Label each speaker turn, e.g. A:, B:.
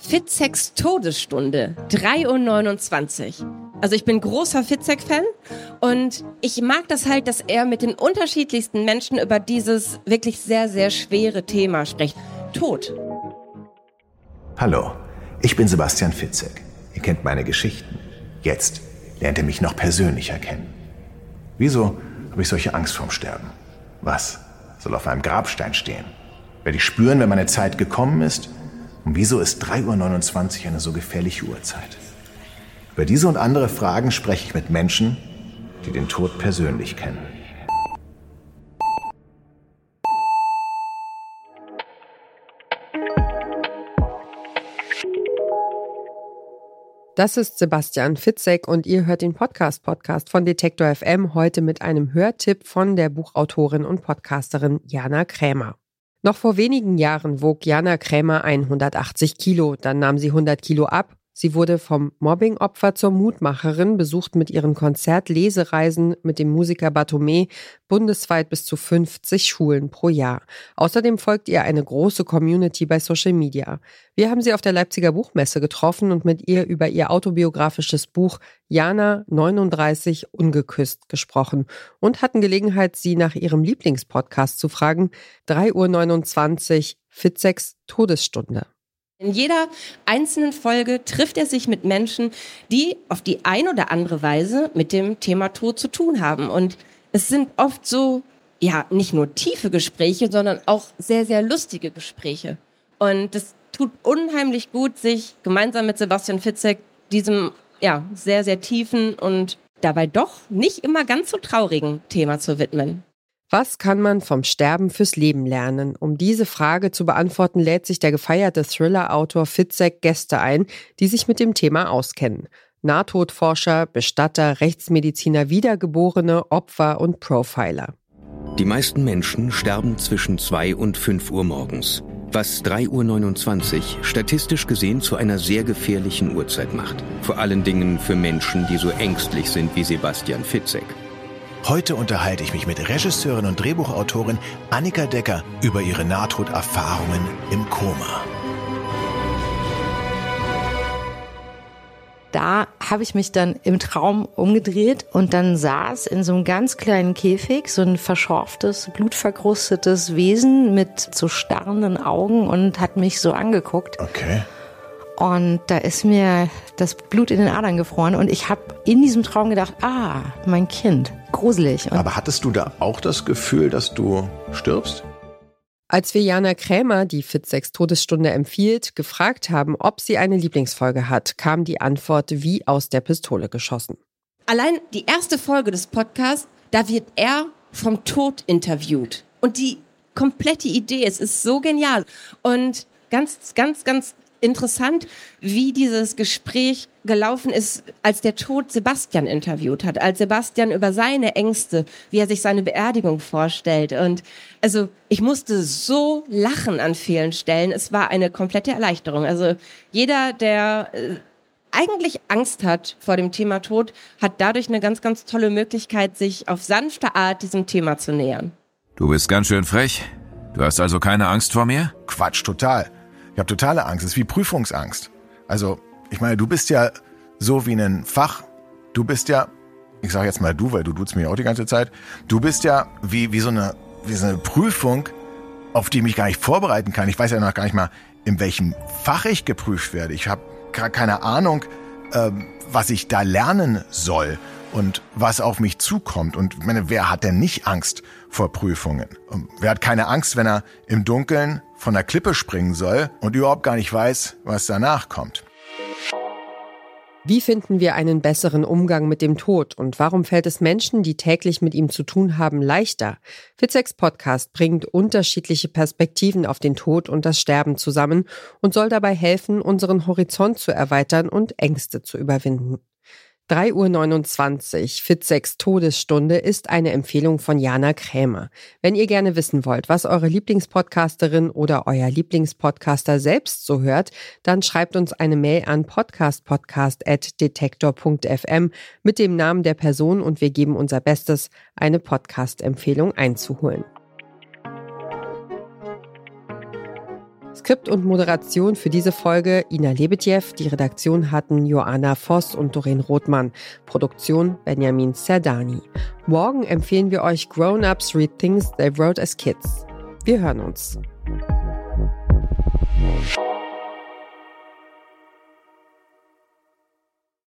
A: Fitzex Todesstunde, 3.29 Uhr. Also ich bin großer Fitzek-Fan und ich mag das halt, dass er mit den unterschiedlichsten Menschen über dieses wirklich sehr, sehr schwere Thema spricht. Tod.
B: Hallo, ich bin Sebastian Fitzek. Ihr kennt meine Geschichten. Jetzt lernt ihr mich noch persönlicher kennen. Wieso habe ich solche Angst vorm Sterben? Was soll auf einem Grabstein stehen? Werde ich spüren, wenn meine Zeit gekommen ist? Und wieso ist 3.29 Uhr eine so gefährliche Uhrzeit? Über diese und andere Fragen spreche ich mit Menschen, die den Tod persönlich kennen.
C: Das ist Sebastian Fitzek und ihr hört den Podcast Podcast von Detektor FM heute mit einem Hörtipp von der Buchautorin und Podcasterin Jana Krämer. Noch vor wenigen Jahren wog Jana Krämer 180 Kilo, dann nahm sie 100 Kilo ab. Sie wurde vom Mobbingopfer zur Mutmacherin, besucht mit ihren Konzertlesereisen mit dem Musiker Batome bundesweit bis zu 50 Schulen pro Jahr. Außerdem folgt ihr eine große Community bei Social Media. Wir haben sie auf der Leipziger Buchmesse getroffen und mit ihr über ihr autobiografisches Buch Jana 39 ungeküsst gesprochen und hatten Gelegenheit, sie nach ihrem Lieblingspodcast zu fragen. 3.29 Uhr Fitzeks Todesstunde.
A: In jeder einzelnen Folge trifft er sich mit Menschen, die auf die ein oder andere Weise mit dem Thema Tod zu tun haben. Und es sind oft so, ja, nicht nur tiefe Gespräche, sondern auch sehr, sehr lustige Gespräche. Und es tut unheimlich gut, sich gemeinsam mit Sebastian Fitzek diesem, ja, sehr, sehr tiefen und dabei doch nicht immer ganz so traurigen Thema zu widmen.
C: Was kann man vom Sterben fürs Leben lernen? Um diese Frage zu beantworten, lädt sich der gefeierte Thriller-Autor Fitzek Gäste ein, die sich mit dem Thema auskennen. Nahtodforscher, Bestatter, Rechtsmediziner, Wiedergeborene, Opfer und Profiler.
D: Die meisten Menschen sterben zwischen 2 und 5 Uhr morgens, was 3.29 Uhr statistisch gesehen zu einer sehr gefährlichen Uhrzeit macht. Vor allen Dingen für Menschen, die so ängstlich sind wie Sebastian Fitzek.
B: Heute unterhalte ich mich mit Regisseurin und Drehbuchautorin Annika Decker über ihre Nahtoderfahrungen im Koma.
E: Da habe ich mich dann im Traum umgedreht und dann saß in so einem ganz kleinen Käfig so ein verschorftes, blutverkrustetes Wesen mit so starrenden Augen und hat mich so angeguckt.
B: Okay.
E: Und da ist mir das Blut in den Adern gefroren und ich habe in diesem Traum gedacht, ah, mein Kind, gruselig. Und
B: Aber hattest du da auch das Gefühl, dass du stirbst?
C: Als wir Jana Krämer, die Fit6 Todesstunde empfiehlt, gefragt haben, ob sie eine Lieblingsfolge hat, kam die Antwort wie aus der Pistole geschossen.
A: Allein die erste Folge des Podcasts, da wird er vom Tod interviewt. Und die komplette Idee, es ist so genial. Und ganz, ganz, ganz interessant, wie dieses Gespräch gelaufen ist, als der Tod Sebastian interviewt hat, als Sebastian über seine Ängste, wie er sich seine Beerdigung vorstellt. Und also ich musste so lachen an vielen Stellen. Es war eine komplette Erleichterung. Also jeder, der äh, eigentlich Angst hat vor dem Thema Tod, hat dadurch eine ganz, ganz tolle Möglichkeit, sich auf sanfte Art diesem Thema zu nähern.
F: Du bist ganz schön frech. Du hast also keine Angst vor mir?
B: Quatsch, total. Ich habe totale Angst. Es ist wie Prüfungsangst. Also, ich meine, du bist ja so wie ein Fach. Du bist ja, ich sage jetzt mal du, weil du duzt mich auch die ganze Zeit. Du bist ja wie, wie, so eine, wie so eine Prüfung, auf die ich mich gar nicht vorbereiten kann. Ich weiß ja noch gar nicht mal, in welchem Fach ich geprüft werde. Ich habe gar keine Ahnung, ähm, was ich da lernen soll und was auf mich zukommt. Und meine, wer hat denn nicht Angst vor Prüfungen? Und wer hat keine Angst, wenn er im Dunkeln von der Klippe springen soll und überhaupt gar nicht weiß, was danach kommt?
C: Wie finden wir einen besseren Umgang mit dem Tod und warum fällt es Menschen, die täglich mit ihm zu tun haben, leichter? Fitzex Podcast bringt unterschiedliche Perspektiven auf den Tod und das Sterben zusammen und soll dabei helfen, unseren Horizont zu erweitern und Ängste zu überwinden. 3.29 Uhr, Fitsex Todesstunde ist eine Empfehlung von Jana Krämer. Wenn ihr gerne wissen wollt, was eure Lieblingspodcasterin oder euer Lieblingspodcaster selbst so hört, dann schreibt uns eine Mail an podcastpodcast.detektor.fm mit dem Namen der Person und wir geben unser Bestes, eine Podcast-Empfehlung einzuholen. Skript und Moderation für diese Folge Ina Lebetjew. Die Redaktion hatten Joanna Voss und Doreen Rothmann. Produktion Benjamin Serdani. Morgen empfehlen wir euch Grown-Ups Read Things They Wrote as Kids. Wir hören uns.